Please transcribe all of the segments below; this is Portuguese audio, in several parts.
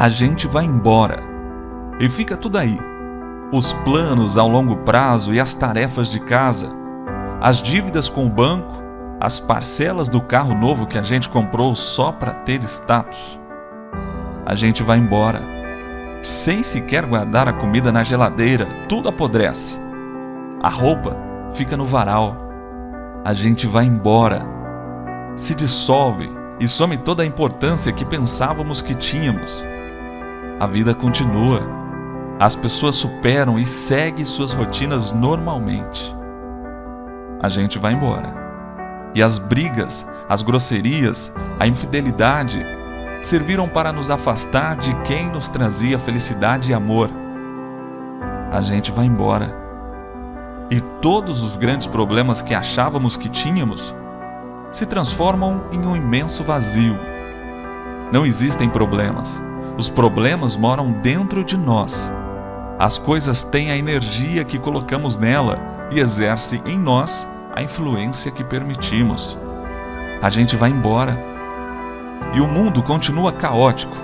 A gente vai embora. E fica tudo aí. Os planos ao longo prazo e as tarefas de casa, as dívidas com o banco, as parcelas do carro novo que a gente comprou só para ter status. A gente vai embora, sem sequer guardar a comida na geladeira, tudo apodrece. A roupa fica no varal. A gente vai embora, se dissolve e some toda a importância que pensávamos que tínhamos. A vida continua. As pessoas superam e seguem suas rotinas normalmente. A gente vai embora. E as brigas, as grosserias, a infidelidade serviram para nos afastar de quem nos trazia felicidade e amor. A gente vai embora. E todos os grandes problemas que achávamos que tínhamos se transformam em um imenso vazio. Não existem problemas. Os problemas moram dentro de nós. As coisas têm a energia que colocamos nela e exerce em nós a influência que permitimos. A gente vai embora. E o mundo continua caótico,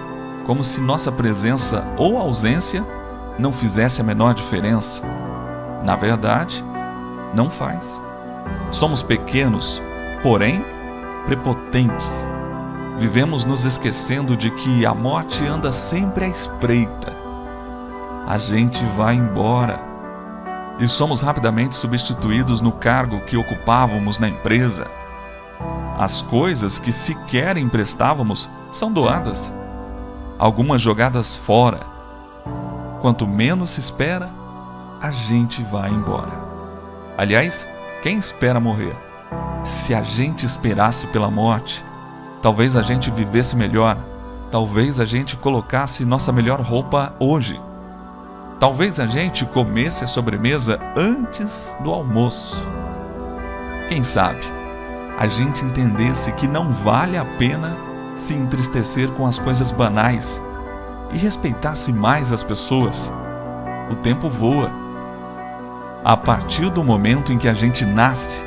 como se nossa presença ou ausência não fizesse a menor diferença. Na verdade, não faz. Somos pequenos, porém prepotentes. Vivemos nos esquecendo de que a morte anda sempre à espreita. A gente vai embora e somos rapidamente substituídos no cargo que ocupávamos na empresa. As coisas que sequer emprestávamos são doadas, algumas jogadas fora. Quanto menos se espera, a gente vai embora. Aliás, quem espera morrer? Se a gente esperasse pela morte, talvez a gente vivesse melhor, talvez a gente colocasse nossa melhor roupa hoje. Talvez a gente comesse a sobremesa antes do almoço. Quem sabe a gente entendesse que não vale a pena se entristecer com as coisas banais e respeitasse mais as pessoas. O tempo voa. A partir do momento em que a gente nasce,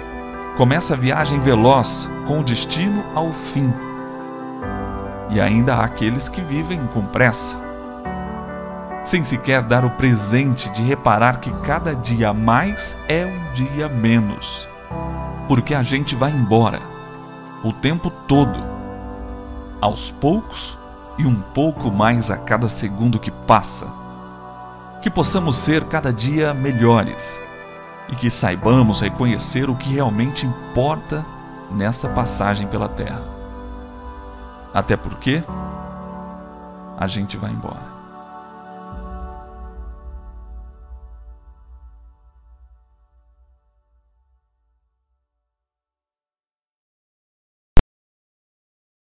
começa a viagem veloz com o destino ao fim. E ainda há aqueles que vivem com pressa, sem sequer dar o presente de reparar que cada dia mais é um dia menos, porque a gente vai embora o tempo todo, aos poucos e um pouco mais a cada segundo que passa. Que possamos ser cada dia melhores e que saibamos reconhecer o que realmente importa nessa passagem pela Terra. Até porque a gente vai embora.